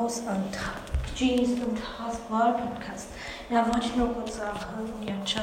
raus an Jeans und Haas Podcast. Ja, wollte ich nur kurz sagen. Ja, ciao.